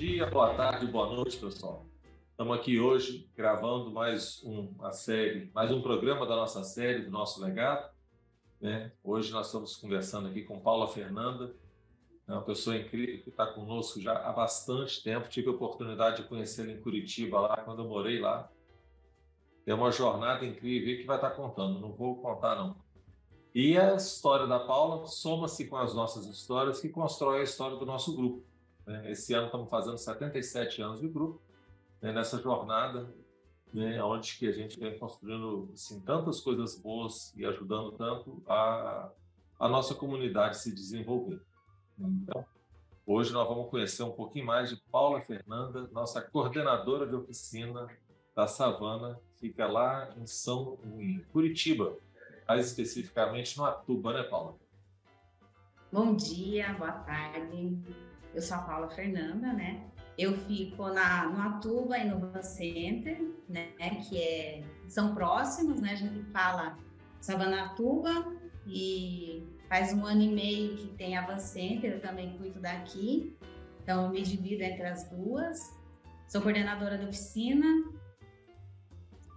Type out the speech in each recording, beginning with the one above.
dia, boa tarde, boa noite, pessoal. Estamos aqui hoje gravando mais uma série, mais um programa da nossa série, do nosso legado. Né? Hoje nós estamos conversando aqui com Paula Fernanda, é uma pessoa incrível que está conosco já há bastante tempo. Tive a oportunidade de conhecê-la em Curitiba, lá quando eu morei lá. É uma jornada incrível que vai estar contando, não vou contar não. E a história da Paula soma-se com as nossas histórias que constrói a história do nosso grupo. Né? Esse ano estamos fazendo 77 anos de grupo, né? nessa jornada, né? onde que a gente vem construindo assim, tantas coisas boas e ajudando tanto a, a nossa comunidade se desenvolver. Então, hoje nós vamos conhecer um pouquinho mais de Paula Fernanda, nossa coordenadora de oficina da Savana, fica lá em São em Curitiba, mais especificamente no Atuba, né, Paula? Bom dia, boa tarde. Eu sou a Paula Fernanda, né? Eu fico na, no Atuba e no Van Center, né? Que é, são próximos, né? A gente fala Savana Atuba e faz um ano e meio que tem a Van Center, eu também cuido daqui. Então, eu me divido entre as duas. Sou coordenadora da oficina,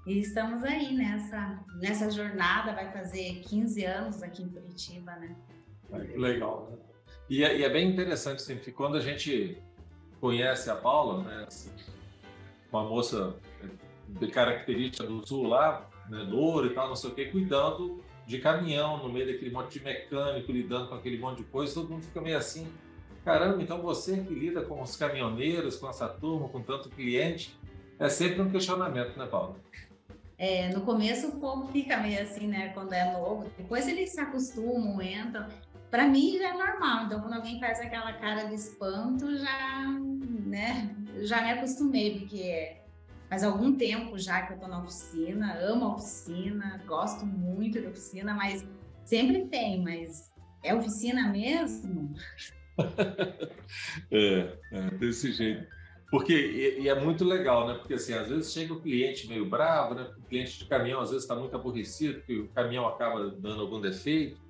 e estamos aí nessa, nessa jornada, vai fazer 15 anos aqui em Curitiba, né? Legal, né? E é, e é bem interessante, assim, que quando a gente conhece a Paula, né, assim, uma moça de característica do sul lá, né, louro e tal, não sei o quê, cuidando de caminhão no meio daquele monte de mecânico, lidando com aquele monte de coisa, todo mundo fica meio assim, caramba, então você que lida com os caminhoneiros, com essa turma, com tanto cliente, é sempre um questionamento, né, Paula? É, no começo o povo fica meio assim, né, quando é novo, depois eles se acostumam, entram. Para mim já é normal, então quando alguém faz aquela cara de espanto, já, né, já me acostumei, porque faz algum tempo já que eu tô na oficina, amo a oficina, gosto muito da oficina, mas sempre tem, mas é oficina mesmo? é, é, desse jeito. Porque, e, e, é muito legal, né? Porque, assim, às vezes chega o cliente meio bravo, né? O cliente de caminhão, às vezes, está muito aborrecido, porque o caminhão acaba dando algum defeito.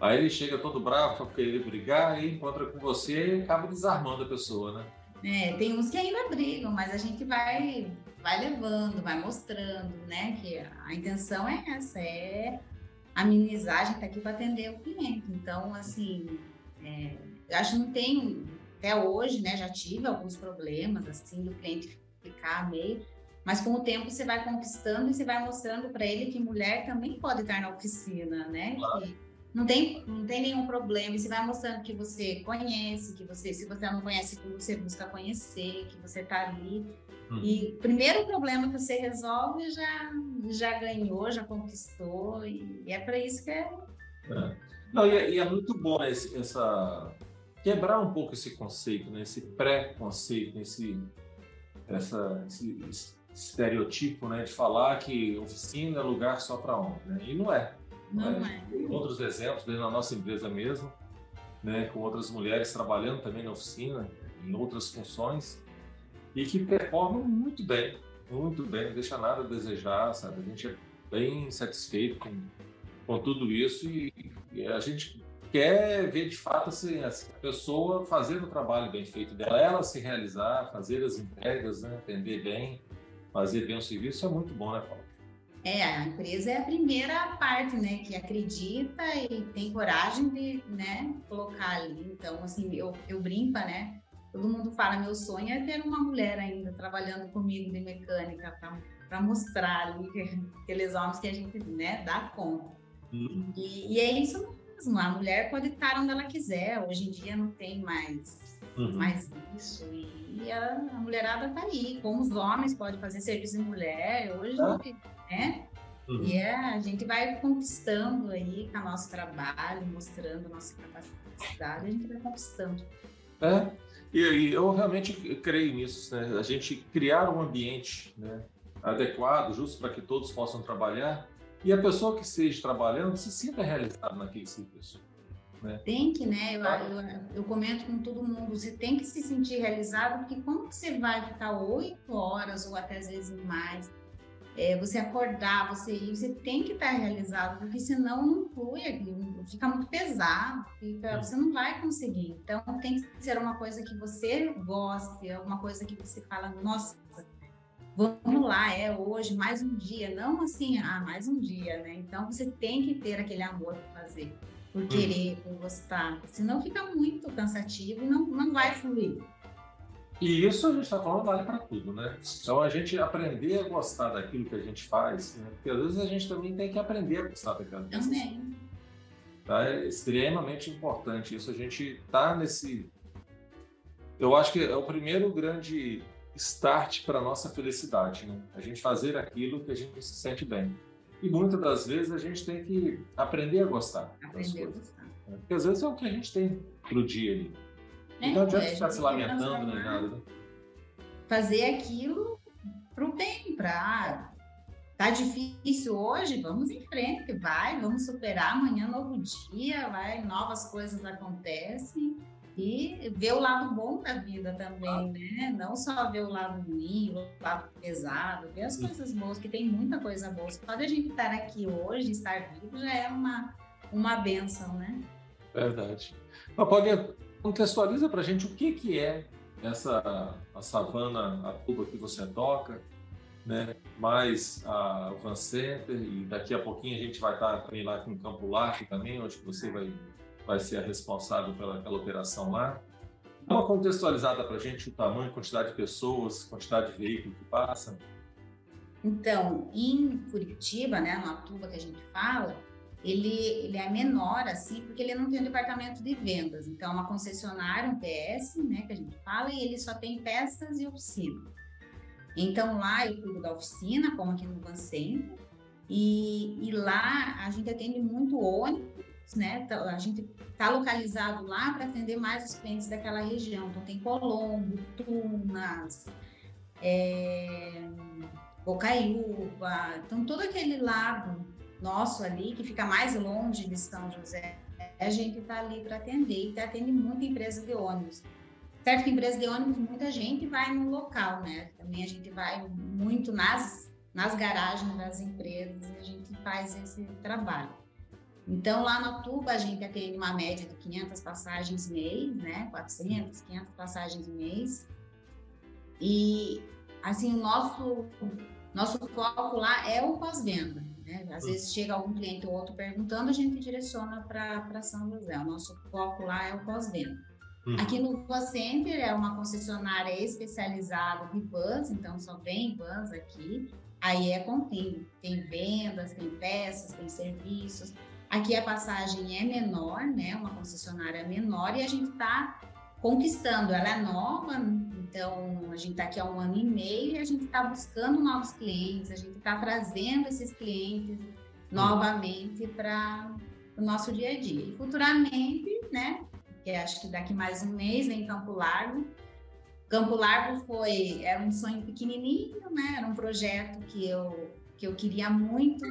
Aí ele chega todo bravo para querer brigar e encontra com você e acaba desarmando a pessoa, né? É, tem uns que ainda brigam, mas a gente vai, vai levando, vai mostrando, né? Que a intenção é essa, é amenizar, a gente tá aqui para atender o cliente. Então, assim, é, eu acho que não tem até hoje, né, já tive alguns problemas, assim, do cliente ficar meio, mas com o tempo você vai conquistando e você vai mostrando para ele que mulher também pode estar na oficina, né? Claro. Que não tem, não tem nenhum problema. E você vai mostrando que você conhece, que você, se você não conhece tudo, você busca conhecer, que você está ali. Hum. E primeiro problema que você resolve já, já ganhou, já conquistou. E, é para isso que é. é. Não, e é, e é muito bom esse, essa quebrar um pouco esse conceito, né? esse pré-conceito, esse, essa, esse estereotipo né? de falar que oficina é lugar só para homem. Né? E não é. Não, é. Tem outros exemplos dentro da nossa empresa mesmo, né? com outras mulheres trabalhando também na oficina, em outras funções, e que performam muito bem, muito bem, não deixa nada a desejar, sabe? A gente é bem satisfeito com, com tudo isso e, e a gente quer ver de fato assim, a pessoa fazendo o trabalho bem feito dela, ela se realizar, fazer as entregas, né, atender bem, fazer bem o serviço, é muito bom, né, Paulo? É, a empresa é a primeira parte, né, que acredita e tem coragem de, né, colocar ali. Então, assim, eu, eu brinco, né, todo mundo fala, meu sonho é ter uma mulher ainda trabalhando comigo de mecânica para mostrar ali aqueles homens que a gente, né, dá conta. Uhum. E, e é isso mesmo. A mulher pode estar onde ela quiser. Hoje em dia não tem mais, uhum. mais isso. E a, a mulherada tá aí. Como os homens podem fazer serviço de mulher, hoje, ah. Né? Uhum. E é, a gente vai conquistando aí com o nosso trabalho, mostrando a nossa capacidade, a gente vai conquistando. É, e, e eu realmente creio nisso, né? A gente criar um ambiente né, adequado, justo para que todos possam trabalhar, e a pessoa que esteja trabalhando se sinta realizada naquele serviço. Né? Tem que, né? Eu, eu, eu, comento com todo mundo, você tem que se sentir realizado, porque como que você vai ficar oito horas ou até às vezes mais? É, você acordar, você ir, você tem que estar realizado, porque senão não flui aquilo, fica muito pesado, fica, você não vai conseguir. Então tem que ser uma coisa que você goste, alguma coisa que você fala, nossa, vamos lá, é hoje, mais um dia, não assim, ah, mais um dia, né? Então você tem que ter aquele amor para fazer, por querer, por gostar, senão fica muito cansativo e não, não vai fluir. E isso a gente está falando vale para tudo, né? Então a gente aprender a gostar daquilo que a gente faz, né? porque às vezes a gente também tem que aprender a gostar daquela coisa. Também. Tá? É extremamente importante isso. A gente tá nesse. Eu acho que é o primeiro grande start para nossa felicidade, né? A gente fazer aquilo que a gente se sente bem. E muitas das vezes a gente tem que aprender a gostar. Aprender a gostar. Né? Porque às vezes é o que a gente tem pro dia ali. É, não adianta ficar se lamentando nem nada. Né? Fazer aquilo pro bem, pra. Tá difícil hoje, vamos em frente, vai, vamos superar amanhã novo dia, vai, novas coisas acontecem e ver o lado bom da vida também, né? Não só ver o lado ruim, o lado pesado, ver as coisas boas, que tem muita coisa boa. Só de a gente estar aqui hoje, estar vivo, já é uma, uma benção, né? Verdade. Mas pode Contextualiza para a gente o que, que é essa a savana, a tuba que você toca, né? mais a Van Center, e daqui a pouquinho a gente vai estar também lá com o Campo Largo também, onde você vai, vai ser a responsável pela operação lá. Dá uma contextualizada para a gente o tamanho, quantidade de pessoas, quantidade de veículos que passam. Então, em Curitiba, né, na tuba que a gente fala, ele, ele é menor, assim, porque ele não tem um departamento de vendas. Então, é uma concessionária, um PS, né, que a gente fala, e ele só tem peças e oficina. Então, lá eu cuido da oficina, como aqui no Van Center, e, e lá a gente atende muito ônibus, né? Então, a gente está localizado lá para atender mais os clientes daquela região. Então, tem Colombo, Tunas, é, Bocaiúva, então todo aquele lado nosso ali, que fica mais longe de São José, a gente está ali para atender e atende muita empresa de ônibus. Certo que empresa de ônibus, muita gente vai no local, né? Também a gente vai muito nas, nas garagens das empresas e a gente faz esse trabalho. Então, lá na Tuba, a gente atende uma média de 500 passagens mês, né? 400, 500 passagens mês. E, assim, o nosso, nosso foco lá é o pós-venda. Né? Às vezes chega algum cliente ou outro perguntando, a gente direciona para São José. O nosso foco lá é o pós-venda. Uhum. Aqui no Van Center é uma concessionária especializada em vans, então só vem vans aqui. Aí é contínuo, tem vendas, tem peças, tem serviços. Aqui a passagem é menor, né? Uma concessionária menor e a gente está conquistando. Ela é nova, então a gente está aqui há um ano e meio e a gente está buscando novos clientes, a gente está trazendo esses clientes novamente para o nosso dia a dia. E futuramente, né? Que acho que daqui mais um mês vem Campo Largo. Campo Largo foi era um sonho pequenininho, né? Era um projeto que eu que eu queria muito,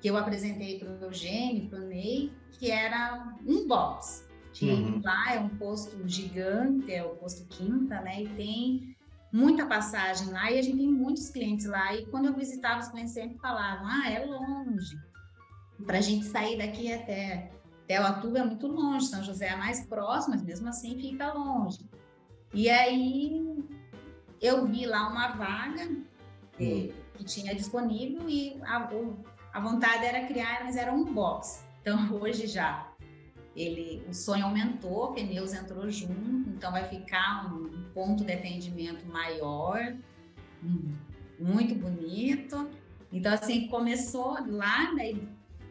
que eu apresentei para o Eugênio, para o Ney, que era um box de uhum. lá, é um posto gigante, é o posto Quinta, né? E tem muita passagem lá e a gente tem muitos clientes lá. E quando eu visitava, os clientes sempre falavam: ah, é longe. Para a gente sair daqui até, até o Atuba é muito longe, São José é mais próximo, mas mesmo assim fica longe. E aí eu vi lá uma vaga que, uhum. que tinha disponível e a, a vontade era criar, mas era um box. Então hoje já ele, o sonho aumentou, pneus entrou junto, então vai ficar um ponto de atendimento maior, muito bonito. Então, assim, começou lá, daí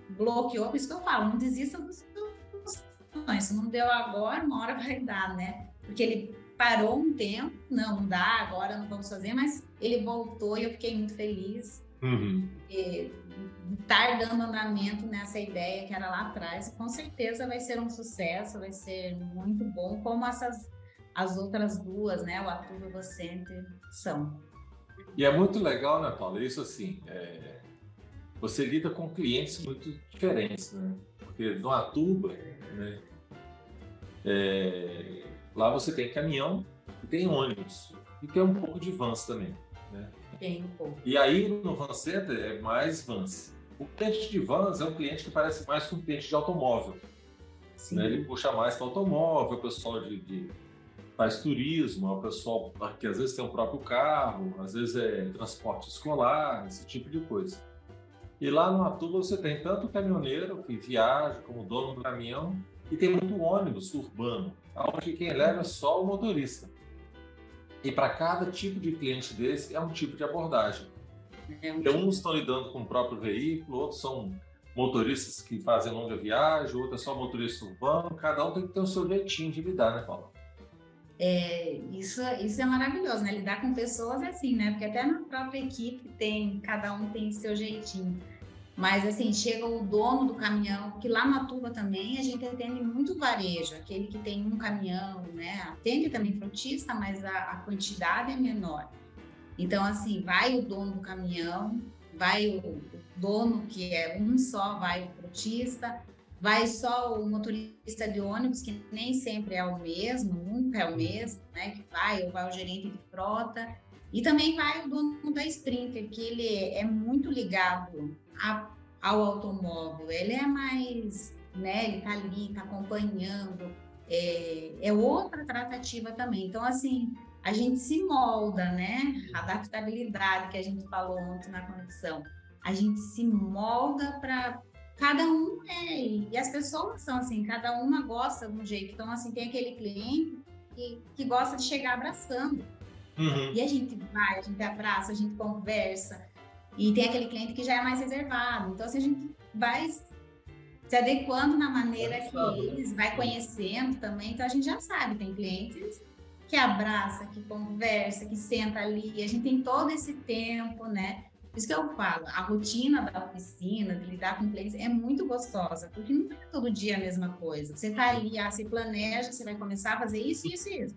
bloqueou, por isso que eu falo, não desista dos sonhos. Se não deu agora, uma hora vai dar, né? Porque ele parou um tempo, não, não dá, agora não vamos fazer, mas ele voltou e eu fiquei muito feliz. Uhum. E, estar dando andamento nessa ideia que era lá atrás, com certeza vai ser um sucesso, vai ser muito bom, como essas as outras duas, né, o Atuba e o Center são. E é muito legal, né, Paula? Isso assim, é... você lida com clientes muito diferentes, né? Porque no Atuba, né, é... lá você tem caminhão e tem ônibus e tem um pouco de vans também, Tem pouco. E aí no Van Center é mais vans. O cliente de vans é um cliente que parece mais com um cliente de automóvel. Né? Ele puxa mais para automóvel, o pessoal de, de, faz turismo, é o pessoal que às vezes tem o próprio carro, às vezes é transporte escolar, esse tipo de coisa. E lá no Atuba você tem tanto o caminhoneiro que viaja como dono do caminhão e tem muito ônibus urbano, onde quem leva é só o motorista. E para cada tipo de cliente desse é um tipo de abordagem. É um então, uns estão lidando com o próprio veículo, outros são motoristas que fazem longa viagem, outros é só motorista urbano. Cada um tem que ter o seu jeitinho de lidar, né, Paula? É, isso, isso é maravilhoso, né? Lidar com pessoas é assim, né? Porque até na própria equipe tem, cada um tem seu jeitinho. Mas assim, chega o dono do caminhão, que lá na Tuba também a gente atende muito varejo, aquele que tem um caminhão, né? Atende também frutista, mas a, a quantidade é menor. Então, assim, vai o dono do caminhão, vai o, dono, que é um só, vai o frutista, vai só o motorista de ônibus, que nem sempre é o mesmo, nunca é o mesmo, né? Que vai, ou vai o gerente de frota. E também vai o dono da Sprinter, que ele é muito ligado a, ao automóvel. Ele é mais, né? Ele tá ali, tá acompanhando. É, é outra tratativa também. Então, assim, a gente se molda, né? A adaptabilidade que a gente falou ontem na conexão. A gente se molda para cada um é, e as pessoas são assim, cada uma gosta de um jeito. Então, assim, tem aquele cliente que, que gosta de chegar abraçando. Uhum. E a gente vai, a gente abraça, a gente conversa. E tem aquele cliente que já é mais reservado. Então, assim, a gente vai se adequando na maneira que eles, vai conhecendo também. Então, a gente já sabe, tem clientes que abraça, que conversa, que senta ali. A gente tem todo esse tempo, né? Por isso que eu falo, a rotina da oficina, de lidar com clientes, é muito gostosa, porque não é todo dia a mesma coisa. Você tá ali, ah, se planeja, você vai começar a fazer isso, isso e isso.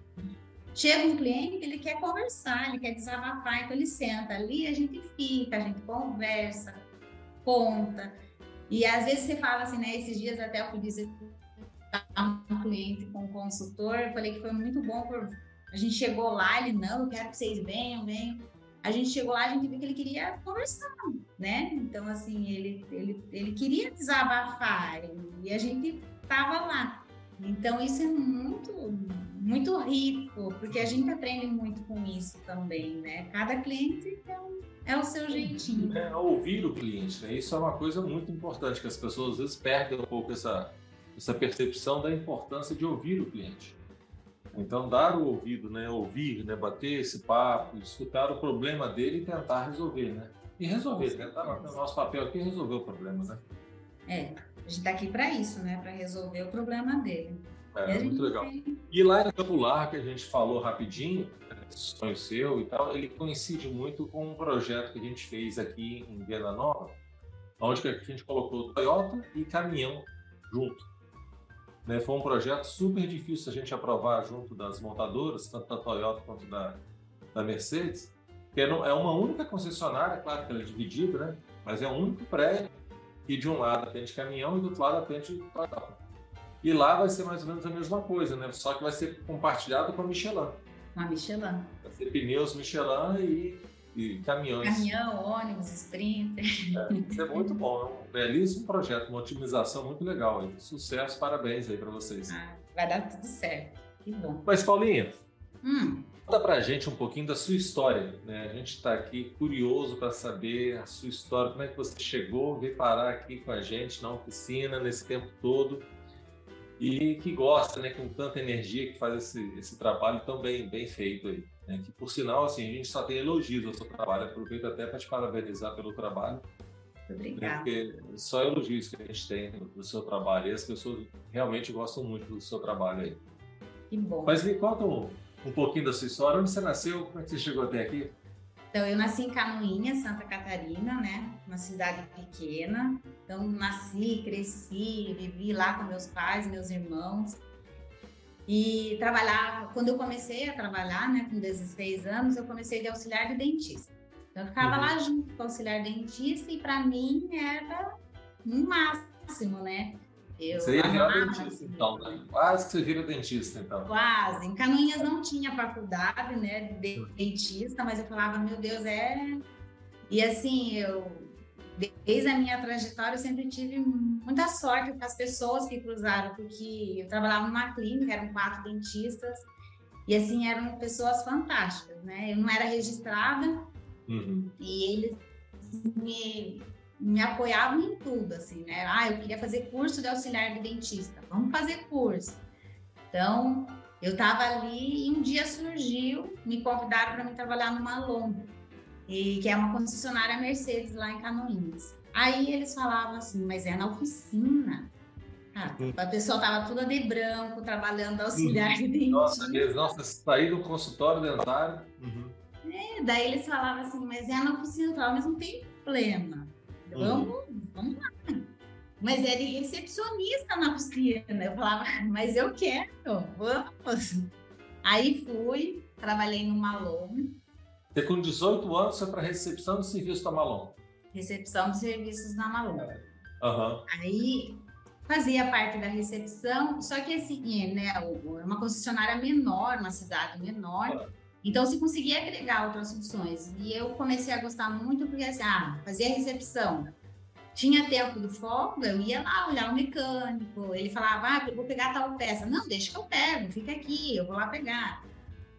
Chega um cliente, ele quer conversar, ele quer desabafar, então ele senta ali, a gente fica, a gente conversa, conta. E às vezes você fala assim, né? Esses dias até eu fui dizer um cliente com um consultor, eu falei que foi muito bom por a gente chegou lá, ele não, eu quero que vocês venham, venham. A gente chegou lá, a gente viu que ele queria conversar, né? Então assim, ele ele, ele queria desabafar e a gente tava lá. Então isso é muito muito rico, porque a gente aprende muito com isso também, né? Cada cliente é, um, é o seu jeitinho. É, ouvir o cliente, né? Isso é uma coisa muito importante, que as pessoas às vezes perdem um pouco essa, essa percepção da importância de ouvir o cliente. Então, dar o ouvido, né? Ouvir, né? Bater esse papo, escutar o problema dele e tentar resolver, né? E resolver, né? Tá no nosso papel aqui resolver o problema, né? É, a gente está aqui para isso, né? Para resolver o problema dele. É, muito legal. Tem... E lá em Campo que a gente falou rapidinho, né, sonho seu e tal, ele coincide muito com um projeto que a gente fez aqui em Viana Nova, onde a gente colocou Toyota e caminhão junto. Né, foi um projeto super difícil a gente aprovar junto das montadoras, tanto da Toyota quanto da, da Mercedes, que é, é uma única concessionária, claro que ela é dividida, né? mas é um único prédio e de um lado atende caminhão e do outro lado atende Toyota. E lá vai ser mais ou menos a mesma coisa, né? Só que vai ser compartilhado com a Michelin. Com a Michelin. Vai ser pneus Michelin e, e caminhões. Caminhão, ônibus, sprinter. É, isso é muito bom. É um belíssimo projeto, uma otimização muito legal. Aí. Sucesso, parabéns aí para vocês. Ah, vai dar tudo certo. Que bom. Mas, Paulinha, hum. Conta pra gente um pouquinho da sua história. Né? A gente está aqui curioso para saber a sua história, como é que você chegou, veio parar aqui com a gente na oficina nesse tempo todo e que gosta, né, com tanta energia que faz esse, esse trabalho tão bem, bem feito aí. Né? Que por sinal, assim, a gente só tem elogios ao seu trabalho. Aproveito até para te parabenizar pelo trabalho. Obrigada. Porque só elogios que a gente tem do seu trabalho e as pessoas realmente gostam muito do seu trabalho aí. Que bom. Mas me conta um, um pouquinho da sua história. Onde você nasceu? Como é que você chegou até aqui? Então, eu nasci em Canoinha, Santa Catarina, né? Uma cidade pequena. Então, nasci, cresci, vivi lá com meus pais, meus irmãos. E trabalhava, quando eu comecei a trabalhar, né, com 16 anos, eu comecei de auxiliar de dentista. Então, eu ficava uhum. lá junto com o auxiliar dentista e para mim era um máximo, né? Eu você ia virar dentista, então, né? Quase que você vira dentista, então. Quase. Em Canoinhas não tinha faculdade, né, de dentista, mas eu falava, meu Deus, é. E assim, eu, desde a minha trajetória, eu sempre tive muita sorte com as pessoas que cruzaram, porque eu trabalhava numa clínica, eram quatro dentistas, e assim, eram pessoas fantásticas, né? Eu não era registrada, uhum. e eles me me apoiavam em tudo, assim, né? Ah, eu queria fazer curso de auxiliar de dentista, vamos fazer curso. Então, eu estava ali e um dia surgiu, me convidaram para me trabalhar numa Lomba, e que é uma concessionária Mercedes lá em Canoinhas. Aí eles falavam assim, mas é na oficina. Ah, hum. a pessoa tava toda de branco, trabalhando auxiliar de dentista. Nossa, nossa, sair do consultório dentário. Uhum. É, daí eles falavam assim, mas é na oficina, eu falava, mas não tem problema. Vamos, uhum. vamos lá. Mas era recepcionista na oficina. Eu falava, mas eu quero, vamos. Aí fui, trabalhei no Malon. Você com 18 anos foi para recepção de serviço da Malon? Recepção de serviços na Malon. Uhum. Aí fazia parte da recepção, só que assim, né, é uma concessionária menor, uma cidade menor. Uhum. Então, se conseguia agregar outras funções. E eu comecei a gostar muito porque, assim, ah, fazia recepção. Tinha tempo do folga, eu ia lá olhar o mecânico. Ele falava, ah, vou pegar tal peça. Não, deixa que eu pego, fica aqui, eu vou lá pegar.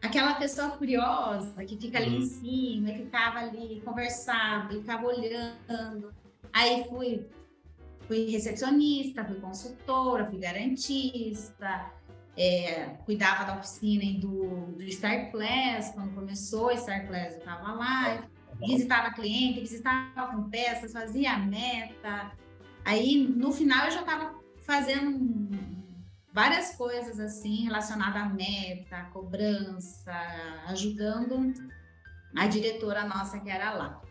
Aquela pessoa curiosa que fica ali uhum. em cima, que ficava ali, conversava, ficava olhando. Aí fui, fui recepcionista, fui consultora, fui garantista, é, cuidava da oficina e do, do Star Class, quando começou o Star Class eu estava lá, visitava cliente, visitava com peças, fazia a meta. Aí, no final, eu já estava fazendo várias coisas assim relacionadas à meta, cobrança, ajudando a diretora nossa que era lá.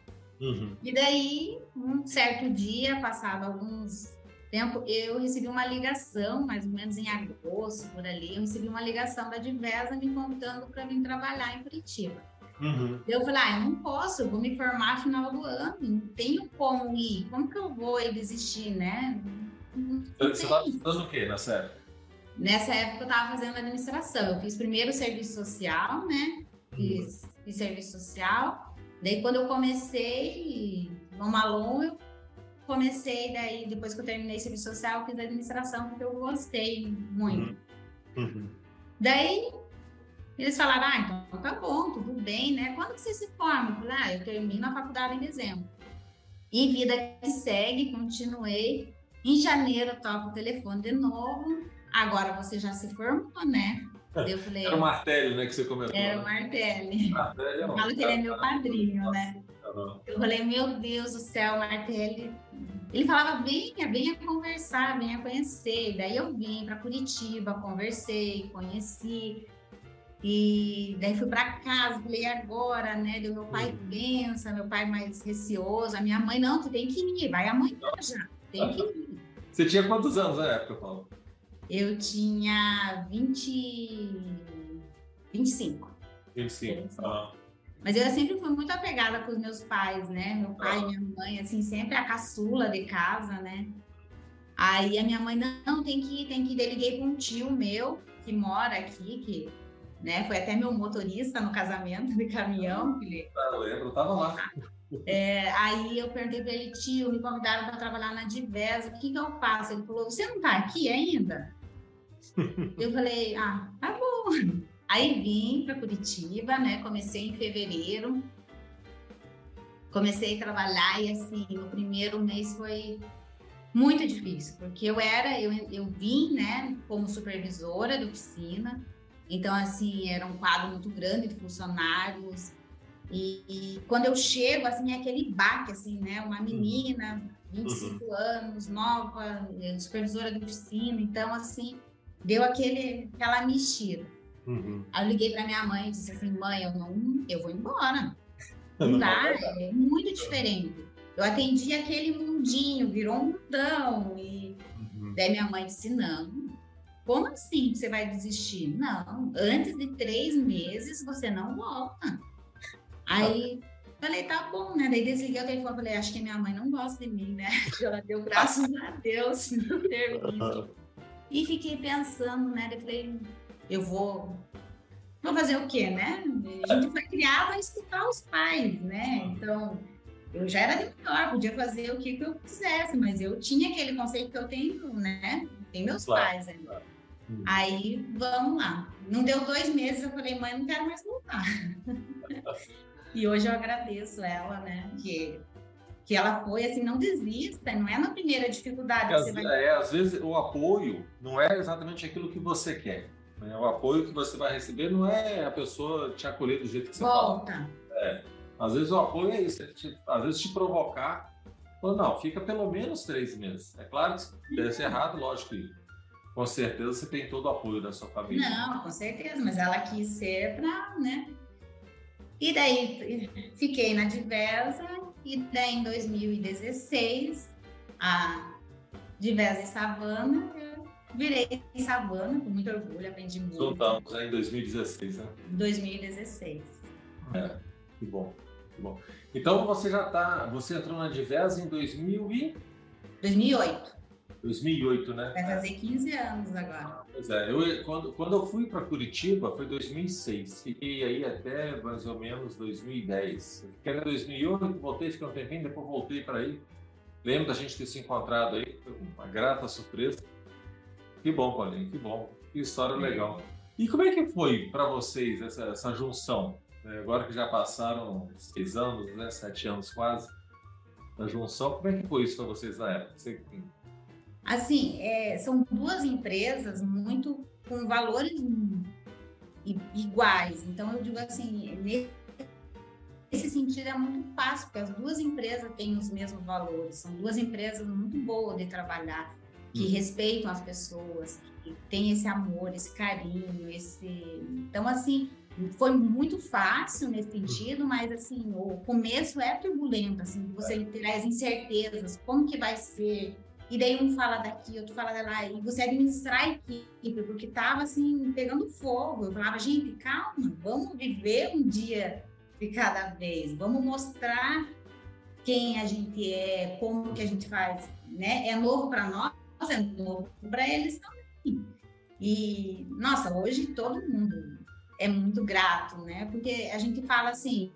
Uhum. E daí, um certo dia, passado alguns tempo, eu recebi uma ligação, mais ou menos em agosto, por ali, eu recebi uma ligação da Divesa me convidando para vir trabalhar em Curitiba. Uhum. Eu falei, ah, eu não posso, eu vou me formar no final do ano, não tenho como ir, como que eu vou desistir, né? Você estava estudando o quê nessa época? Nessa época eu estava fazendo administração, eu fiz primeiro serviço social, né? Uhum. Fiz, uhum. fiz serviço social, daí quando eu comecei no Malon, eu comecei daí, depois que eu terminei serviço social, fiz administração, porque eu gostei muito. Uhum. uhum. Daí, eles falaram, ah, então tá bom, tudo bem, né? Quando que você se forma? Eu falei, ah, eu termino a faculdade em dezembro. E vida que segue, continuei. Em janeiro, toco o telefone de novo. Agora você já se formou, né? Eu falei, era o Martelli, né, que você comentou. Era o né? Martelli. Martelli é Eu falo que ele é meu padrinho, né? Eu falei, meu Deus do céu, Martelli. Ele falava, venha, venha conversar, venha conhecer. Daí eu vim para Curitiba, conversei, conheci. E daí fui para casa, falei, agora, né? Deu meu pai uhum. pensa, meu pai mais receoso, a minha mãe, não, tu tem que ir, vai amanhã já, tem que ir. Você tinha quantos anos na época, Paulo? Eu tinha 20... 25. 25, 25. Ah. Mas eu sempre fui muito apegada com os meus pais, né? Meu pai e minha mãe, assim, sempre a caçula de casa, né? Aí a minha mãe, não, tem que ir, tem que ir. Liguei para um tio meu que mora aqui, que né, foi até meu motorista no casamento de caminhão. Que ele... Ah, eu lembro, eu tava lá. É, aí eu perguntei para ele, tio, me convidaram para trabalhar na Diversa, o que, que eu faço? Ele falou, você não está aqui ainda? eu falei, ah, tá bom. Aí vim para Curitiba, né? Comecei em fevereiro. Comecei a trabalhar e assim, no primeiro mês foi muito difícil, porque eu era, eu, eu vim, né, como supervisora de oficina, então assim, era um quadro muito grande de funcionários, e, e quando eu chego, assim, é aquele baque, assim, né, uma menina, 25 uhum. anos, nova, supervisora de oficina, então assim, deu aquele, aquela mexida. Uhum. Aí eu liguei para minha mãe e disse assim, mãe, eu não, eu vou embora. Não dá, é muito diferente. Eu atendi aquele mundinho, virou um mundão. E uhum. daí minha mãe disse, não, como assim você vai desistir? Não, antes de três meses você não volta. Aí Falei, tá bom, né? Daí desliguei o telefone, falei, acho que minha mãe não gosta de mim, né? Ela deu graças a Deus serviço. E fiquei pensando, né? Eu falei, eu vou. Vou fazer o quê, né? A gente foi criado a escutar os pais, né? Então, eu já era de maior, podia fazer o que, que eu quisesse, mas eu tinha aquele conceito que eu tenho, né? Tem meus claro, pais ainda. Claro. Hum. Aí, vamos lá. Não deu dois meses, eu falei, mãe, não quero mais voltar. e hoje eu agradeço ela, né? Que que ela foi assim, não desista, não é na primeira dificuldade. Às, vai... é, às vezes o apoio não é exatamente aquilo que você quer. Né? O apoio que você vai receber não é a pessoa te acolher do jeito que você Volta. fala. É. Às vezes o apoio é isso, é te, às vezes te provocar. Ou não, fica pelo menos três meses. É claro que se desse errado, lógico que com certeza você tem todo o apoio da sua família. Não, com certeza, mas ela quis ser para, né? E daí fiquei na Diversa e daí, em 2016, a Diversa e Savana, virei Savana, com muito orgulho, aprendi muito. Juntamos em 2016, né? 2016. É, que bom, que bom. Então, você já está, você entrou na Diversa em 2000 e... 2008. 2008, né? Vai fazer 15 anos agora. Pois é, eu, quando, quando eu fui para Curitiba foi 2006, fiquei aí até mais ou menos 2010. Fiquei em 2008, voltei, fiquei um tempinho, depois voltei para aí. Lembro da gente ter se encontrado aí, foi uma grata surpresa. Que bom, Paulinho, que bom, que história legal. E como é que foi para vocês essa, essa junção? É, agora que já passaram seis anos, né, sete anos quase, da junção, como é que foi isso para vocês na época? Você Assim, é, são duas empresas muito com valores iguais. Então, eu digo assim, nesse sentido é muito fácil, porque as duas empresas têm os mesmos valores. São duas empresas muito boas de trabalhar, que hum. respeitam as pessoas, que têm esse amor, esse carinho, esse... Então, assim, foi muito fácil nesse sentido, mas assim, o começo é turbulento, assim, você é. ter as incertezas, como que vai ser, e daí um fala daqui, outro fala de lá, e você administrar a equipe, porque tava assim, pegando fogo. Eu falava, gente, calma, vamos viver um dia de cada vez, vamos mostrar quem a gente é, como que a gente faz, né? É novo para nós, é novo para eles também. E, nossa, hoje todo mundo é muito grato, né? Porque a gente fala assim,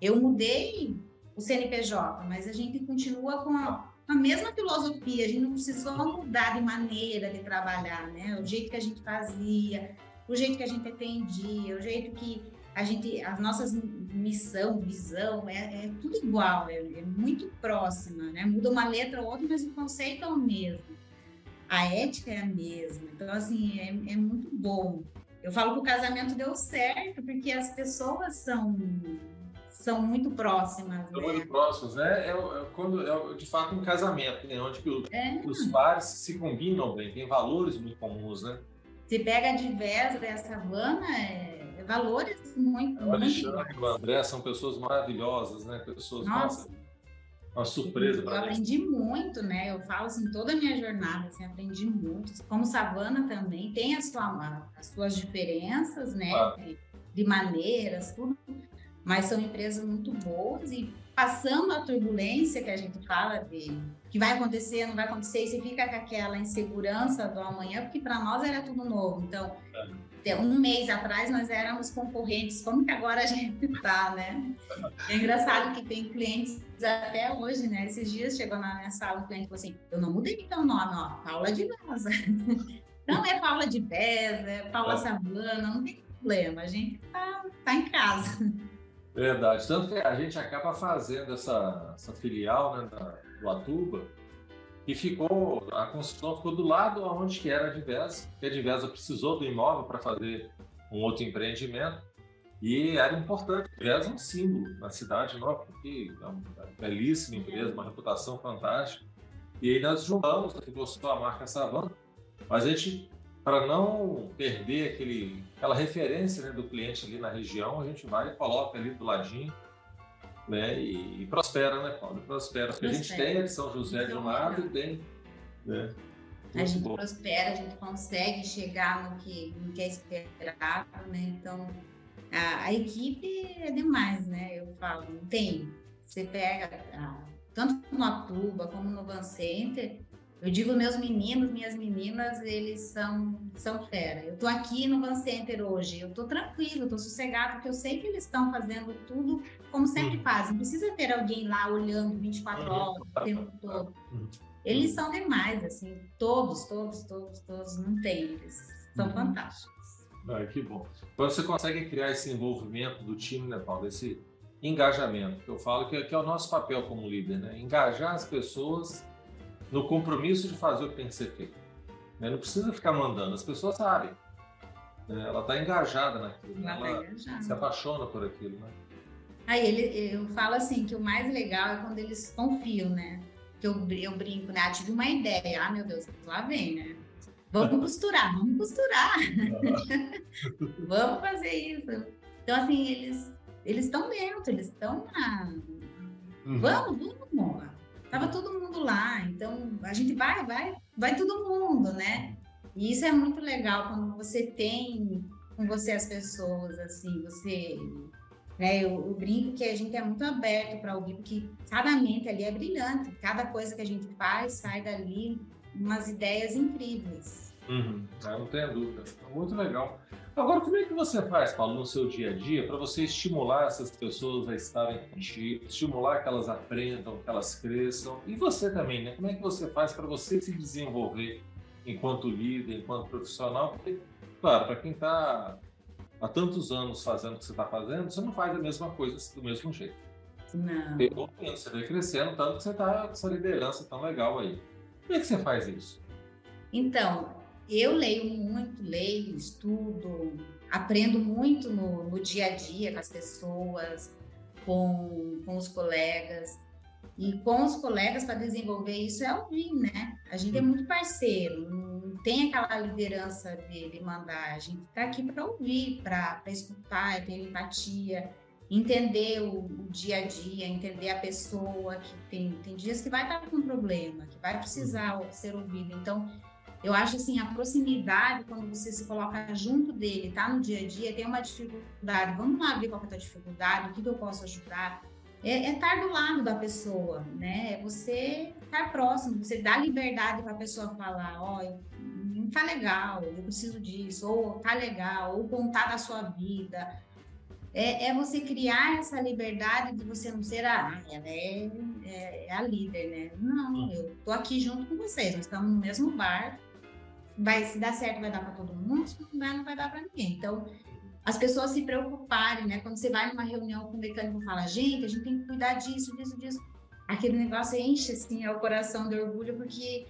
eu mudei o CNPJ, mas a gente continua com a a mesma filosofia, a gente não precisou mudar de maneira de trabalhar, né? O jeito que a gente fazia, o jeito que a gente atendia, o jeito que a gente, as nossas missão, visão, é, é tudo igual, é, é, muito próxima, né? Muda uma letra ou outra, mas o conceito é o mesmo. A ética é a mesma. Então, assim, é, é muito bom. Eu falo que o casamento deu certo, porque as pessoas são são muito próximas. São né? muito próximas, né? É, é, quando, é de fato um casamento, né? onde o, é. os pares se combinam bem, tem valores muito comuns, né? Se pega a diversa dessa savana, é, é valores muito. O Alexandre e o André são pessoas maravilhosas, né? Pessoas nossa. Uma surpresa para Eu aprendi muito, né? Eu falo assim, toda a minha jornada, assim, aprendi muito. Como Savana também tem a sua, as suas diferenças, né? Ah. De maneiras, tudo mas são empresas muito boas e passando a turbulência que a gente fala de que vai acontecer, não vai acontecer, e você fica com aquela insegurança do amanhã, porque para nós era tudo novo. Então, um mês atrás nós éramos concorrentes, como que agora a gente está, né? É engraçado que tem clientes até hoje, né? Esses dias chegou na minha sala um cliente falou assim: Eu não mudei meu nome, ó, Paula de Vaza. Não é Paula de Veza, é Paula é. Savana, não tem problema, a gente tá, tá em casa. Verdade. Tanto que a gente acaba fazendo essa, essa filial né, da, Atuba e ficou, a construção ficou do lado onde que era a Divesa, que a Divesa precisou do imóvel para fazer um outro empreendimento e era importante. A Divesa é um símbolo na cidade nova, porque é uma belíssima empresa, uma reputação fantástica. E aí nós juntamos, que gostou a marca Savana, mas a gente para não perder aquele, aquela referência né, do cliente ali na região, a gente vai e coloca ali do ladinho né, e, e prospera, né, Paulo? Prospera. Porque a gente tem a de São José de um lado e tem. Né, a gente bom. prospera, a gente consegue chegar no que, no que é esperado, né? Então, a, a, equipe é demais, né? Eu falo, tem. Você pega, tanto no Atuba como no Van Center, eu digo meus meninos, minhas meninas, eles são, são fera. Eu tô aqui no Van Center hoje, eu tô tranquilo, tô sossegado, porque eu sei que eles estão fazendo tudo como sempre uhum. fazem. Não precisa ter alguém lá olhando 24 uhum. horas o tempo todo. Uhum. Eles são demais, assim, todos, todos, todos, todos, não tem, eles são uhum. fantásticos. Ah, que bom. Então você consegue criar esse envolvimento do time, né, Paulo? Esse engajamento, que eu falo que, que é o nosso papel como líder, né? Engajar as pessoas no compromisso de fazer o que tem que ser feito. Né? Não precisa ficar mandando, as pessoas sabem. Né? Ela está engajada naquilo, né? ela, ela engajada. se apaixona por aquilo. Né? Aí ele, eu falo assim que o mais legal é quando eles confiam, né? Que eu, eu brinco, né? Ah, tive uma ideia, ah meu Deus, lá vem, né? Vamos costurar, vamos costurar. vamos fazer isso. Então, assim, eles eles estão dentro, eles estão na. Uhum. Vamos, vamos, Tava todo mundo lá, então a gente vai, vai, vai todo mundo, né? E isso é muito legal quando você tem com você as pessoas, assim, você. Né, eu, eu brinco que a gente é muito aberto para ouvir, porque cada mente ali é brilhante, cada coisa que a gente faz sai dali umas ideias incríveis. Uhum, não tenho dúvida. Muito legal. Agora, como é que você faz, Paulo, no seu dia a dia, para você estimular essas pessoas a estarem contigo, estimular que elas aprendam, que elas cresçam? E você também, né? Como é que você faz para você se desenvolver enquanto líder, enquanto profissional? Porque, claro, para quem está há tantos anos fazendo o que você está fazendo, você não faz a mesma coisa do mesmo jeito. Não. Você vai crescendo tanto que você está com essa liderança tão legal aí. Como é que você faz isso? Então, eu leio muito, leio, estudo, aprendo muito no, no dia a dia com as pessoas, com, com os colegas. E com os colegas para desenvolver isso é ouvir, né? A gente é muito parceiro, não tem aquela liderança de, de mandar. A gente está aqui para ouvir, para escutar, ter empatia, entender o, o, dia a dia, entender a pessoa que tem, tem dias que vai estar com um problema, que vai precisar ser ouvido. Então, eu acho assim, a proximidade, quando você se coloca junto dele, tá no dia a dia, tem uma dificuldade, vamos lá ver qual é a tua dificuldade, o que, que eu posso ajudar. É, é estar do lado da pessoa, né? É você estar próximo, você dá liberdade para a pessoa falar, ó, oh, não tá legal, eu preciso disso, ou tá legal, ou contar da sua vida. É, é, você criar essa liberdade de você não ser a, ah, ela é, é, é, a líder, né? Não, eu tô aqui junto com vocês, nós estamos no mesmo bar, vai se dar certo vai dar para todo mundo, se não der não vai dar para ninguém. Então as pessoas se preocuparem, né? Quando você vai numa reunião com o mecânico e fala, gente, a gente tem que cuidar disso, disso, disso. Aquele negócio enche assim o coração de orgulho porque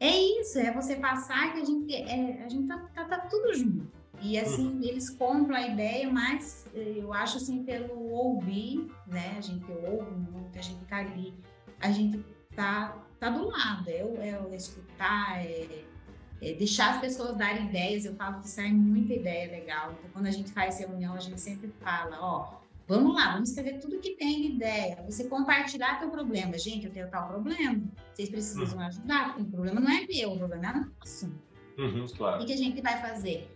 é isso, é você passar que a gente é, a gente tá, tá, tá tudo junto. E assim, uhum. eles compram a ideia, mas eh, eu acho assim, pelo ouvir, né? A gente ouve muito, a gente tá ali, a gente tá, tá do lado, é, é escutar, é é, deixar as pessoas darem ideias, eu falo que sai muita ideia legal. Então, quando a gente faz reunião, a gente sempre fala, ó, vamos lá, vamos escrever tudo que tem de ideia. Você compartilhar teu problema. Gente, eu tenho tal problema, vocês precisam uhum. ajudar, porque o problema não é meu, o problema é nosso. Uhum, claro. O que a gente vai fazer?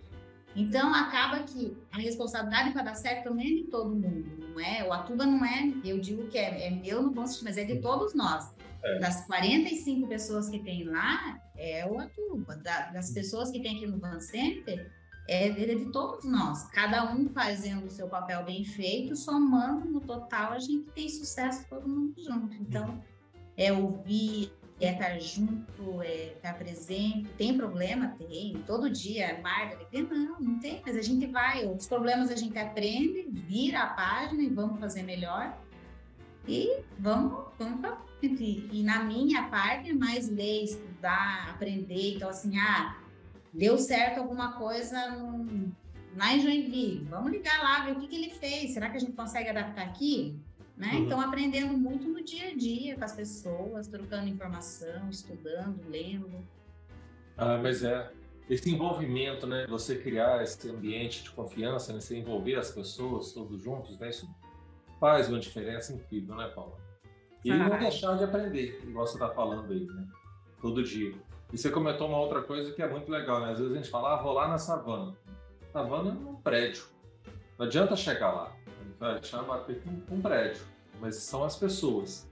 Então, acaba que a responsabilidade para dar certo também é de todo mundo, não é? O Atuba não é, eu digo que é, é meu no bom sentido, mas é de uhum. todos nós. É. Das 45 pessoas que tem lá, é o Atuba. Da, das pessoas que tem aqui no Van Center, é, é de todos nós. Cada um fazendo o seu papel bem feito, somando no total, a gente tem sucesso todo mundo junto. Então, é ouvir, é estar junto, é estar presente. Tem problema? Tem. Todo dia, Marga, não, não tem, mas a gente vai. Os problemas a gente aprende, vira a página e vamos fazer melhor. E vamos, vamos para E na minha parte é mais ler, estudar, aprender. Então, assim, ah, deu certo alguma coisa no, lá em Joinville. Vamos ligar lá, ver o que, que ele fez. Será que a gente consegue adaptar aqui? Né? Uhum. Então, aprendendo muito no dia a dia com as pessoas, trocando informação, estudando, lendo. Ah, mas é. Esse envolvimento, né? Você criar esse ambiente de confiança, né? Você envolver as pessoas todos juntos, né? Isso faz uma diferença incrível, né, Paula? E ah. não deixar de aprender, igual você está falando aí, né? Todo dia. E você comentou uma outra coisa que é muito legal, né? Às vezes a gente fala, ah, vou lá na savana. Savana é um prédio. Não adianta chegar lá. A gente vai deixar bater com um prédio, mas são as pessoas.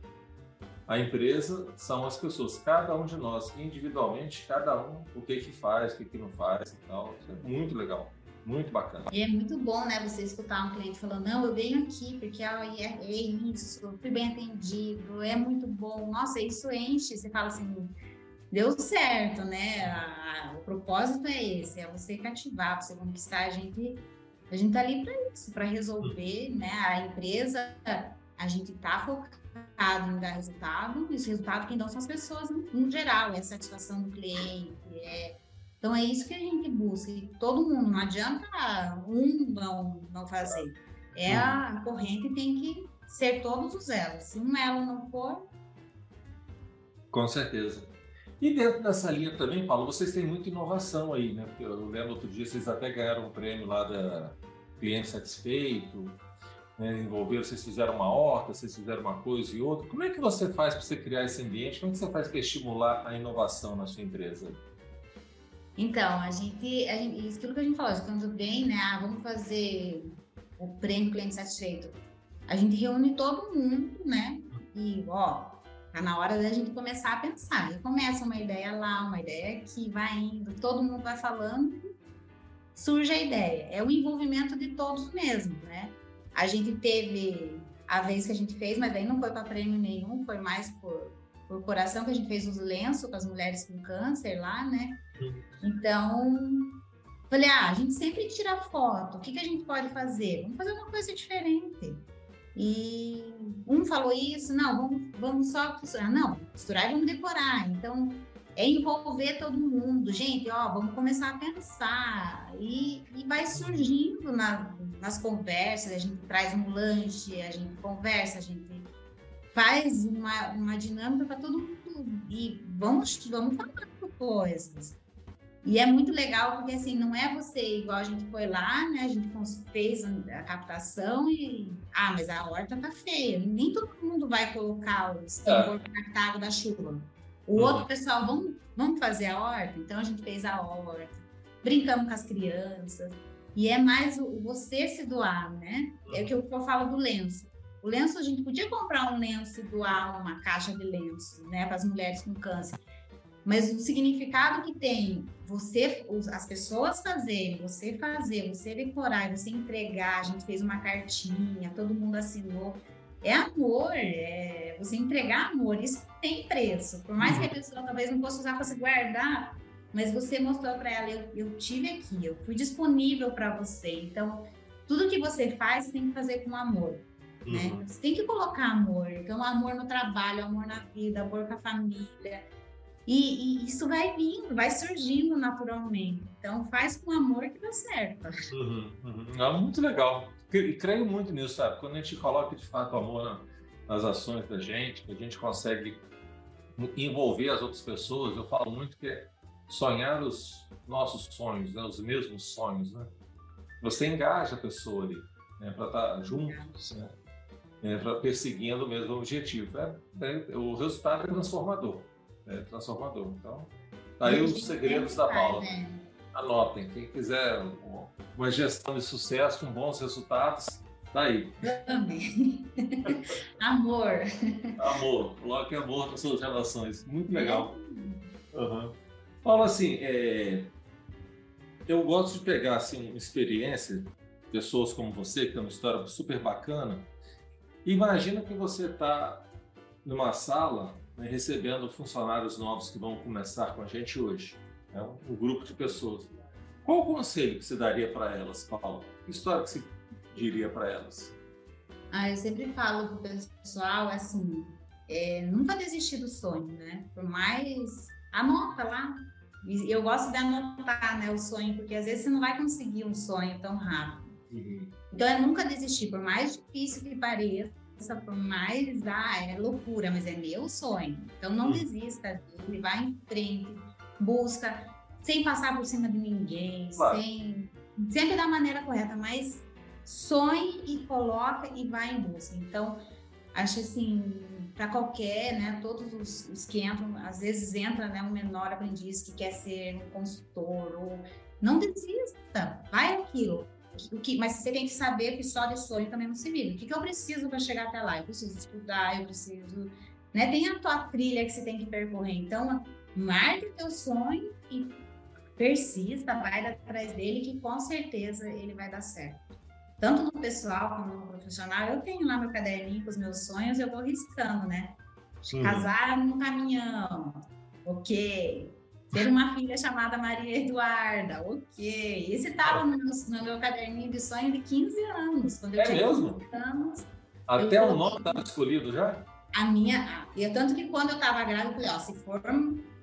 A empresa são as pessoas, cada um de nós, individualmente, cada um, o que que faz, o que que não faz e tal. Isso é muito legal, muito bacana. E é muito bom, né, você escutar um cliente falando, não, eu venho aqui porque é, é isso, fui bem atendido, é muito bom. Nossa, isso enche, você fala assim, deu certo, né? A, o propósito é esse, é você cativar, você conquistar a gente. A gente tá ali para isso, para resolver, né? A empresa, a gente tá focado em dar resultado, e esse resultado quem dá são as pessoas no, no geral, é a satisfação do cliente, é... Então é isso que a gente busca, e todo mundo, não adianta um não, não fazer. É a corrente tem que ser todos os elos. Se um elo não for. Com certeza. E dentro dessa linha também, Paulo, vocês têm muita inovação aí, né? Porque eu lembro outro dia, vocês até ganharam um prêmio lá da Cliente Satisfeito, né, envolveram, vocês fizeram uma horta, vocês fizeram uma coisa e outra. Como é que você faz para você criar esse ambiente? Como é que você faz para estimular a inovação na sua empresa? Então, a gente, a gente aquilo que a gente falou, quando vem, né, ah, vamos fazer o prêmio cliente satisfeito. A gente reúne todo mundo, né, e ó, tá na hora da gente começar a pensar. E começa uma ideia lá, uma ideia aqui, vai indo, todo mundo vai falando, surge a ideia. É o envolvimento de todos mesmo, né? A gente teve a vez que a gente fez, mas daí não foi para prêmio nenhum, foi mais por, por coração que a gente fez os lenços com as mulheres com câncer lá, né? Então, falei, ah, a gente sempre tira foto, o que, que a gente pode fazer? Vamos fazer uma coisa diferente. E um falou isso, não, vamos, vamos só costurar. Não, costurar e vamos decorar. Então, é envolver todo mundo. Gente, ó, vamos começar a pensar. E, e vai surgindo na, nas conversas, a gente traz um lanche, a gente conversa, a gente faz uma, uma dinâmica para todo mundo. E vamos, vamos falar coisas. E é muito legal porque assim, não é você igual a gente foi lá, né? A gente fez a captação e ah, mas a horta tá feia. Nem todo mundo vai colocar o extintor é. da chuva. O uhum. outro pessoal, vamos, vamos fazer a horta? Então a gente fez a horta, brincamos com as crianças. E é mais o, você se doar, né? É o que eu, falo do lenço. O lenço, a gente podia comprar um lenço e doar uma caixa de lenço, né, para as mulheres com câncer. Mas o significado que tem você, as pessoas fazerem, você fazer, você decorar, você entregar, a gente fez uma cartinha, todo mundo assinou. É amor, é você entregar amor, isso tem preço. Por mais que a uhum. pessoa talvez não possa usar para se guardar, mas você mostrou para ela, eu, eu tive aqui, eu fui disponível para você. Então, tudo que você faz, você tem que fazer com amor. Né? Uhum. Né? Você tem que colocar amor. Então, amor no trabalho, amor na vida, amor com a família. E, e, isso vai vindo, vai surgindo naturalmente. Então, faz com amor que dá certo. Uhum, uhum. É muito legal. E creio muito nisso, sabe? Quando a gente coloca de fato amor nas ações da gente, a gente consegue envolver as outras pessoas. Eu falo muito que é sonhar os nossos sonhos, né? os mesmos sonhos, né? Você engaja a pessoa ali, né? Para estar tá juntos, né? É, perseguindo o mesmo objetivo. É, é, o resultado é transformador é transformador. Então, tá aí os segredos da Paula. Né? Anotem, quem quiser uma gestão de sucesso com bons resultados, tá aí. Amém. amor. Amor, coloque amor nas suas relações. Muito legal. Uhum. Paula, assim, é... eu gosto de pegar assim, uma experiência, pessoas como você, que tem uma história super bacana. Imagina que você está numa sala né, recebendo funcionários novos que vão começar com a gente hoje, né, um grupo de pessoas. Qual o conselho que você daria para elas, Paulo? Que história que você diria para elas? Ah, eu sempre falo para o pessoal assim, é, nunca desistir do sonho, né? Por mais anota lá. Eu gosto de anotar, né, o sonho, porque às vezes você não vai conseguir um sonho tão rápido. Uhum. Então é nunca desistir, por mais difícil que pareça por mais, ah, é loucura, mas é meu sonho. Então não desista dele, vai em frente, busca, sem passar por cima de ninguém, claro. sem sempre da maneira correta, mas sonhe e coloca e vai em busca. Então, acho assim, para qualquer, né, todos os, os, que entram, às vezes entra, né, um menor aprendiz que quer ser um consultor ou não desista, vai aquilo. O que, mas você tem que saber que só de sonho também não se vive. O que, que eu preciso para chegar até lá? Eu preciso estudar, eu preciso. Né? Tem a tua trilha que você tem que percorrer. Então, marque o teu sonho e persista, vai atrás dele, que com certeza ele vai dar certo. Tanto no pessoal como no profissional, eu tenho lá meu caderninho com os meus sonhos, eu vou riscando, né? Uhum. Casar no caminhão, ok ter uma filha chamada Maria Eduarda, ok. Esse estava no, no, meu caderninho de sonho de 15 anos. Quando eu é tinha mesmo? 15 anos. Até o nome estava escolhido já? A minha. E tanto que quando eu estava grávida, eu falei: ó, se for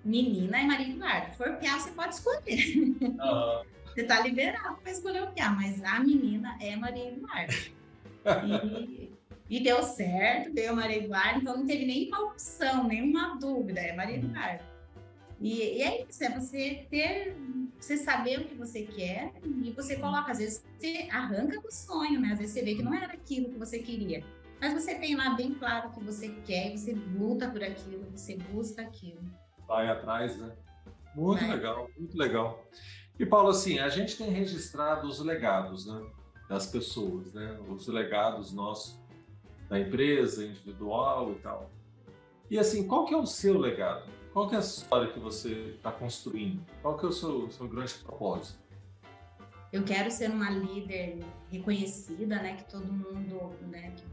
menina é Maria Eduarda. Se for piá, você pode escolher. Uhum. Você está liberado para escolher o piá, mas a menina é Maria Eduarda. E, e deu certo, deu Maria Eduarda, então não teve nenhuma opção, nenhuma dúvida, é Maria uhum. Eduarda. E, e é isso, é você ter, você saber o que você quer e você coloca, às vezes você arranca do sonho, né? Às vezes você vê que não era aquilo que você queria. Mas você tem lá bem claro o que você quer, você luta por aquilo, você busca aquilo. Vai atrás, né? Muito Vai. legal, muito legal. E Paulo, assim, a gente tem registrado os legados, né? Das pessoas, né? Os legados nossos da empresa, individual e tal. E assim, qual que é o seu legado? Qual que é a história que você está construindo? Qual que é o seu, seu grande propósito? Eu quero ser uma líder reconhecida, né? Que todo mundo, né? Que,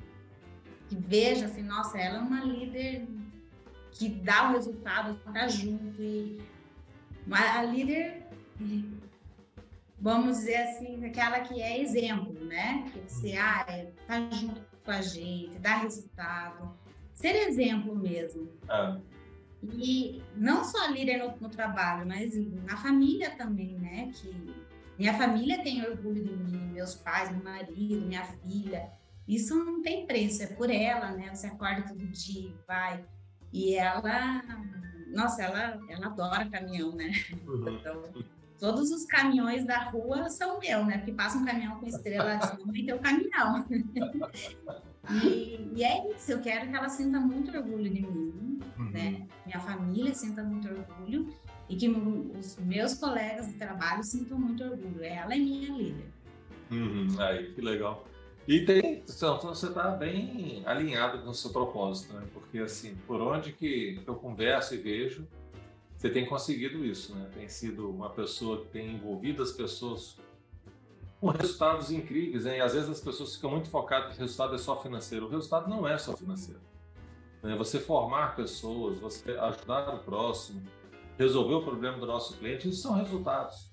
que veja assim, nossa, ela é uma líder que dá o resultado, está junto e a líder, vamos dizer assim, aquela que é exemplo, né? Que você, ah, é, tá junto com a gente, dá resultado, ser exemplo mesmo. Ah. E não só líder no, no, trabalho, mas na família também, né? Que minha família tem orgulho de mim, meus pais, meu marido, minha filha. Isso não tem preço, é por ela, né? Você acorda todo dia, vai. E ela, nossa, ela, ela adora caminhão, né? Uhum. Então, todos os caminhões da rua são meu, né? Porque passa um caminhão com estrela de cima e tem o caminhão. e, e, é isso, eu quero que ela sinta muito orgulho de mim, uhum. né? Minha família sinta muito orgulho e que os meus colegas de trabalho sintam muito orgulho. Ela é minha líder. Uhum. Aí, que legal. E tem, então, você está bem alinhado com o seu propósito, né? Porque assim, por onde que eu converso e vejo, você tem conseguido isso, né? Tem sido uma pessoa que tem envolvido as pessoas com resultados incríveis, né? E às vezes as pessoas ficam muito focadas que o resultado é só financeiro. O resultado não é só financeiro. Né? Você formar pessoas, você ajudar o próximo, resolver o problema do nosso cliente, isso são resultados.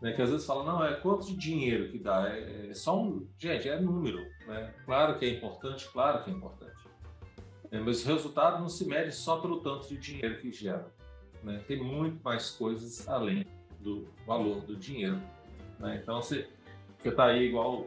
Né? Que às vezes fala, não, é quanto de dinheiro que dá? É, é só um. Gente, é número. Né? Claro que é importante, claro que é importante. É, mas o resultado não se mede só pelo tanto de dinheiro que gera. Né? Tem muito mais coisas além do valor do dinheiro. Né? Então, você está aí igual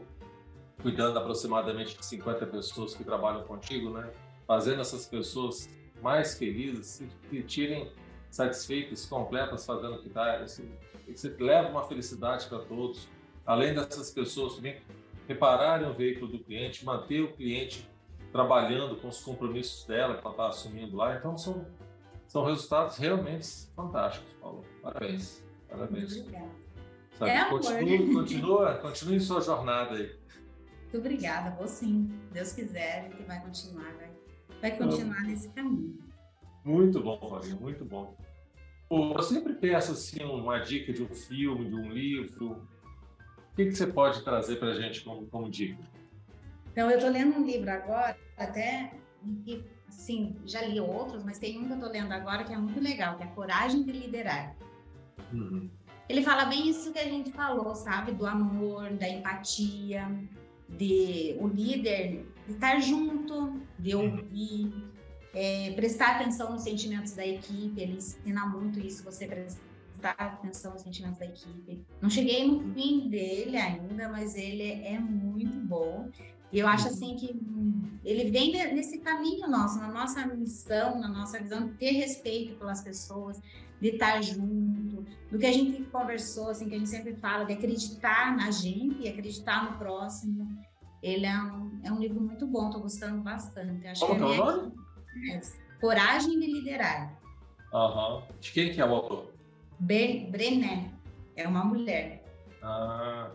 cuidando aproximadamente de 50 pessoas que trabalham contigo, né? Fazendo essas pessoas mais felizes, que tirem satisfeitas, completas, fazendo o que está. Você leva uma felicidade para todos. Além dessas pessoas também repararem o veículo do cliente, manter o cliente trabalhando com os compromissos dela que ela está assumindo lá. Então, são são resultados realmente fantásticos, Paulo. Parabéns. Parabéns. Obrigada. Sabe, é continue, continua, continue sua jornada aí. Muito obrigada, vou sim. Deus quiser, que vai continuar, vai, vai continuar nesse caminho. Muito bom, Fabinho, muito bom. Pô, eu sempre peço assim, uma dica de um filme, de um livro. O que, que você pode trazer para a gente como, como dica? Então, eu estou lendo um livro agora, até que sim, já li outros, mas tem um que eu tô lendo agora que é muito legal, que é Coragem de Liderar. Uhum. Ele fala bem isso que a gente falou, sabe? Do amor, da empatia, de o líder de estar junto, de uhum. ouvir, é, prestar atenção nos sentimentos da equipe. Ele ensina muito isso, você prestar atenção nos sentimentos da equipe. Não cheguei no fim dele ainda, mas ele é muito bom. E eu acho assim que ele vem nesse caminho nosso, na nossa missão, na nossa visão de ter respeito pelas pessoas, de estar junto, do que a gente conversou, assim, que a gente sempre fala, de acreditar na gente e acreditar no próximo. Ele é um, é um livro muito bom, estou gostando bastante. Acho Como que é o nome? É, Coragem de Liderar. Uhum. De quem que é o autor? Brené. É uma mulher. Ah,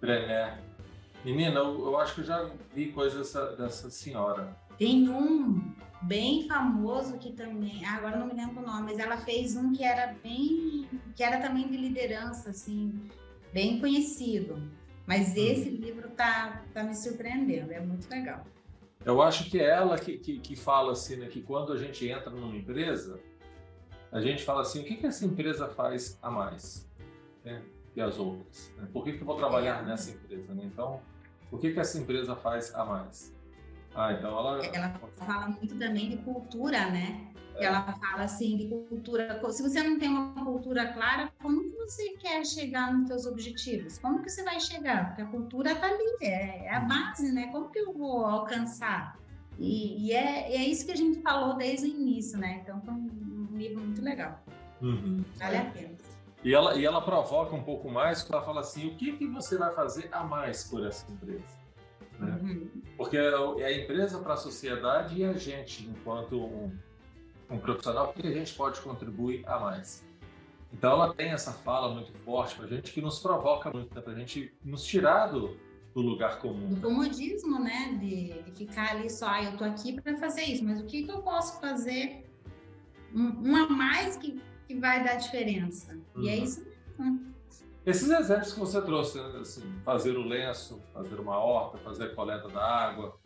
Brené. Menina, eu, eu, acho que eu já vi coisa dessa, dessa senhora. Tem um bem famoso que também, agora não me lembro o nome, mas ela fez um que era bem, que era também de liderança, assim, bem conhecido. Mas hum. esse livro tá, tá me surpreendendo, é muito legal. Eu acho que é ela que, que, que fala assim, né, que quando a gente entra numa empresa, a gente fala assim, o que, que essa empresa faz a mais né, que as outras? Né? Por que, que eu vou trabalhar é. nessa empresa? Né? Então, o que, que essa empresa faz a mais? Ah, então ela... Ela fala muito também de cultura, né? É. Ela fala assim de cultura. Se você não tem uma cultura clara, como que você quer chegar nos seus objetivos? Como que você vai chegar? Porque a cultura está ali, é, é, a base, né? Como que eu vou alcançar? E, e é, é, isso que a gente falou desde o início, né? Então foi um, um livro muito legal. Uhum. Vale a pena. E ela, e ela provoca um pouco mais, porque ela fala assim, o que, que você vai fazer a mais por essa empresa? Né? Uhum. Porque é a empresa para a sociedade e a gente, enquanto um, um profissional, o que a gente pode contribuir a mais? Então ela tem essa fala muito forte para a gente que nos provoca muito, né? para a gente nos tirar do, do lugar comum. Do comodismo, né? De, de ficar ali só, ah, eu tô aqui para fazer isso, mas o que, que eu posso fazer um, um, a mais que, que vai dar diferença? Uhum. E é uhum. isso mesmo. Esses exemplos que você trouxe, né? assim, fazer o lenço, fazer uma horta, fazer a coleta da água,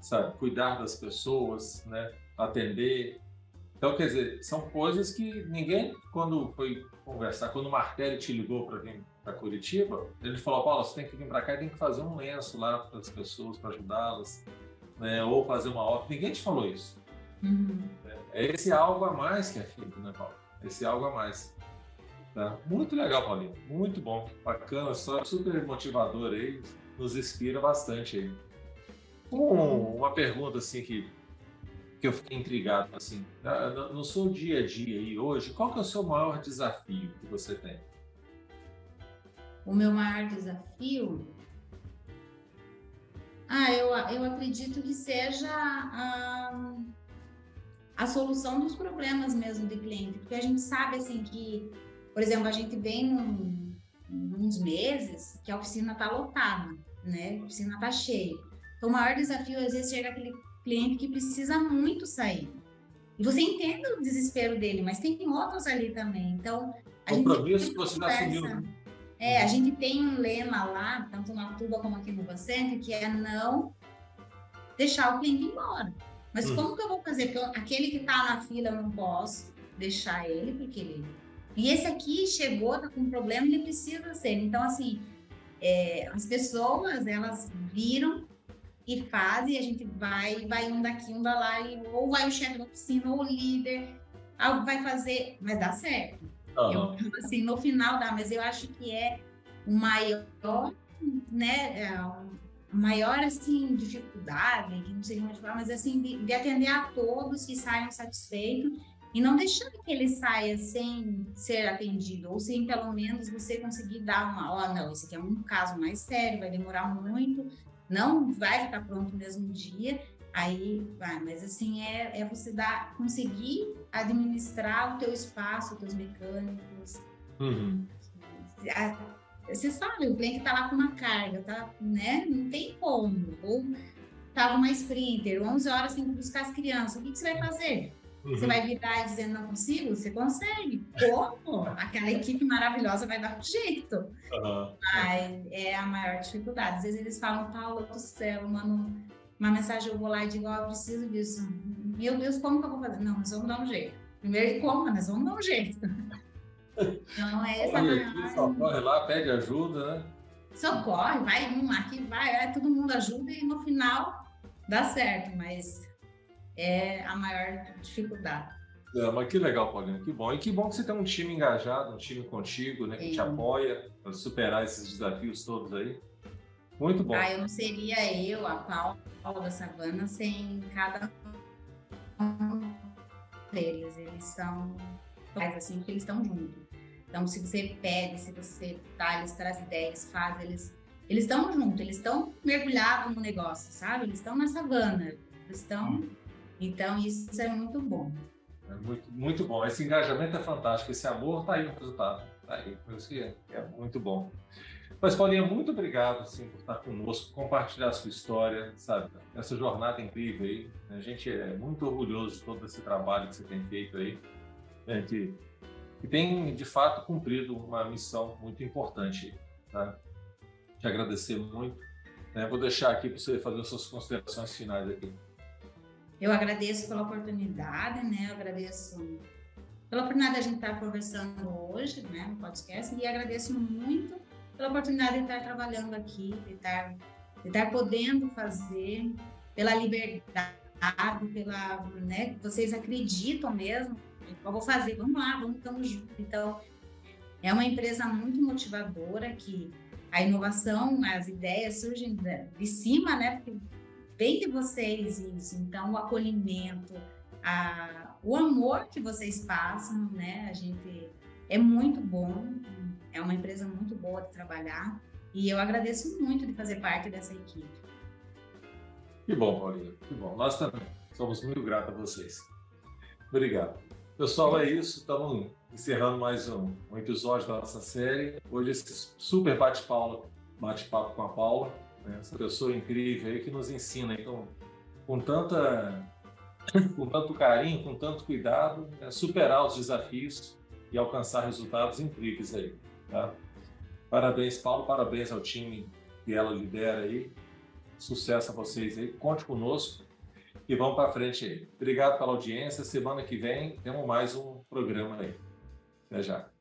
sabe, cuidar das pessoas, né, atender. Então, quer dizer, são coisas que ninguém, quando foi conversar, quando o Martelli te ligou para vir para Curitiba, ele falou: Paulo, você tem que vir para cá e tem que fazer um lenço lá para as pessoas, para ajudá-las, né, ou fazer uma horta. Ninguém te falou isso. Uhum. É esse algo a mais que é feito, né, Paulo? Esse algo a mais. Tá? Muito legal, Paulinho. Muito bom. Bacana, só super motivador aí. Nos inspira bastante aí. Um, uma pergunta assim que, que eu fiquei intrigado assim. No seu dia a dia aí hoje, qual que é o seu maior desafio que você tem? O meu maior desafio? Ah, eu, eu acredito que seja a, a solução dos problemas mesmo do cliente, porque a gente sabe assim que por exemplo, a gente vem num, uns meses que a oficina está lotada, né? A oficina está cheia. Então, o maior desafio, às vezes, chega aquele cliente que precisa muito sair. E você entende o desespero dele, mas tem outros ali também. Então, a Compromisso que você assumiu. Né? É, a gente tem um lema lá, tanto na Tuba como aqui no Bacente, que é não deixar o cliente embora. Mas hum. como que eu vou fazer? Porque aquele que está na fila, eu não posso deixar ele, porque ele e esse aqui chegou, tá com um problema, ele precisa ser. Então, assim, é, as pessoas, elas viram e fazem, a gente vai, vai um daqui, um da lá, e, ou vai o chefe da oficina, ou o líder, vai fazer, mas dá certo. Uhum. Eu, assim, no final dá, mas eu acho que é o maior, né, é, a maior, assim, dificuldade, que não sei como falar, mas assim, de, de atender a todos que saiam satisfeitos e não deixar que ele saia sem ser atendido, ou sem pelo menos você conseguir dar uma, ó, oh, não, esse aqui é um caso mais sério, vai demorar muito, não vai ficar pronto no mesmo dia, aí vai, mas assim, é, é você dar, conseguir administrar o teu espaço, os teus mecânicos. Uhum. Você sabe, o cliente tá lá com uma carga, tá, né? Não tem como. Ou tava uma sprinter, 11 horas tem que buscar as crianças, o que, que você vai fazer? Uhum. Você vai virar dizendo não consigo? Você consegue. Como? Aquela equipe maravilhosa vai dar um jeito. Uhum. Mas é a maior dificuldade. Às vezes eles falam, Paulo do céu, mano, uma mensagem eu vou lá e digo, ó, oh, eu preciso disso. Meu Deus, como que eu vou fazer? Não, nós vamos dar um jeito. Primeiro como, nós vamos dar um jeito. Então é essa Olha, maior... Socorre lá, pede ajuda, né? Socorre, vai um aqui, vai, é, todo mundo ajuda e no final dá certo, mas é a maior dificuldade. É, mas que legal, Paulina, que bom. E que bom que você tem um time engajado, um time contigo, né, que Sim. te apoia para superar esses desafios todos aí. Muito bom. Ah, eu não seria eu, a Paula da Savana, sem cada um deles. Eles são assim, porque eles estão juntos. Então, se você pede, se você tá, eles trazem ideias, fazem, eles eles estão juntos, eles estão mergulhados no negócio, sabe? Eles estão na savana, eles estão hum. Então, isso é muito bom. É muito, muito bom. Esse engajamento é fantástico. Esse amor está aí no resultado. Aí, isso é, é muito bom. Mas, Paulinha, muito obrigado assim, por estar conosco, compartilhar a sua história, sabe? Essa jornada incrível aí. A gente é muito orgulhoso de todo esse trabalho que você tem feito aí, né? que, que tem, de fato, cumprido uma missão muito importante. Tá? Te agradecer muito. Né? Vou deixar aqui para você fazer as suas considerações finais aqui. Eu agradeço pela oportunidade, né? Eu agradeço pela oportunidade de a gente estar conversando hoje, né, no podcast, e agradeço muito pela oportunidade de estar trabalhando aqui, de estar, de estar podendo fazer, pela liberdade, pela, né, vocês acreditam mesmo, eu vou fazer, vamos lá, vamos, estamos juntos. Então, é uma empresa muito motivadora que a inovação, as ideias surgem de cima, né, porque vem de vocês isso, então o acolhimento, a, o amor que vocês passam, né, a gente é muito bom, é uma empresa muito boa de trabalhar e eu agradeço muito de fazer parte dessa equipe. Que bom, Paulinha, que bom. Nós também somos muito gratos a vocês. Obrigado. Pessoal, é isso. Estamos encerrando mais um, um episódio da nossa série. Hoje, esse super bate-papo bate com a Paula, né? essa pessoa incrível aí que nos ensina então, com, tanta, com tanto carinho, com tanto cuidado, né? superar os desafios e alcançar resultados incríveis aí. Tá? Parabéns, Paulo, parabéns ao time que ela lidera aí. Sucesso a vocês aí. Conte conosco e vamos para frente aí. Obrigado pela audiência. Semana que vem temos mais um programa aí. Até já.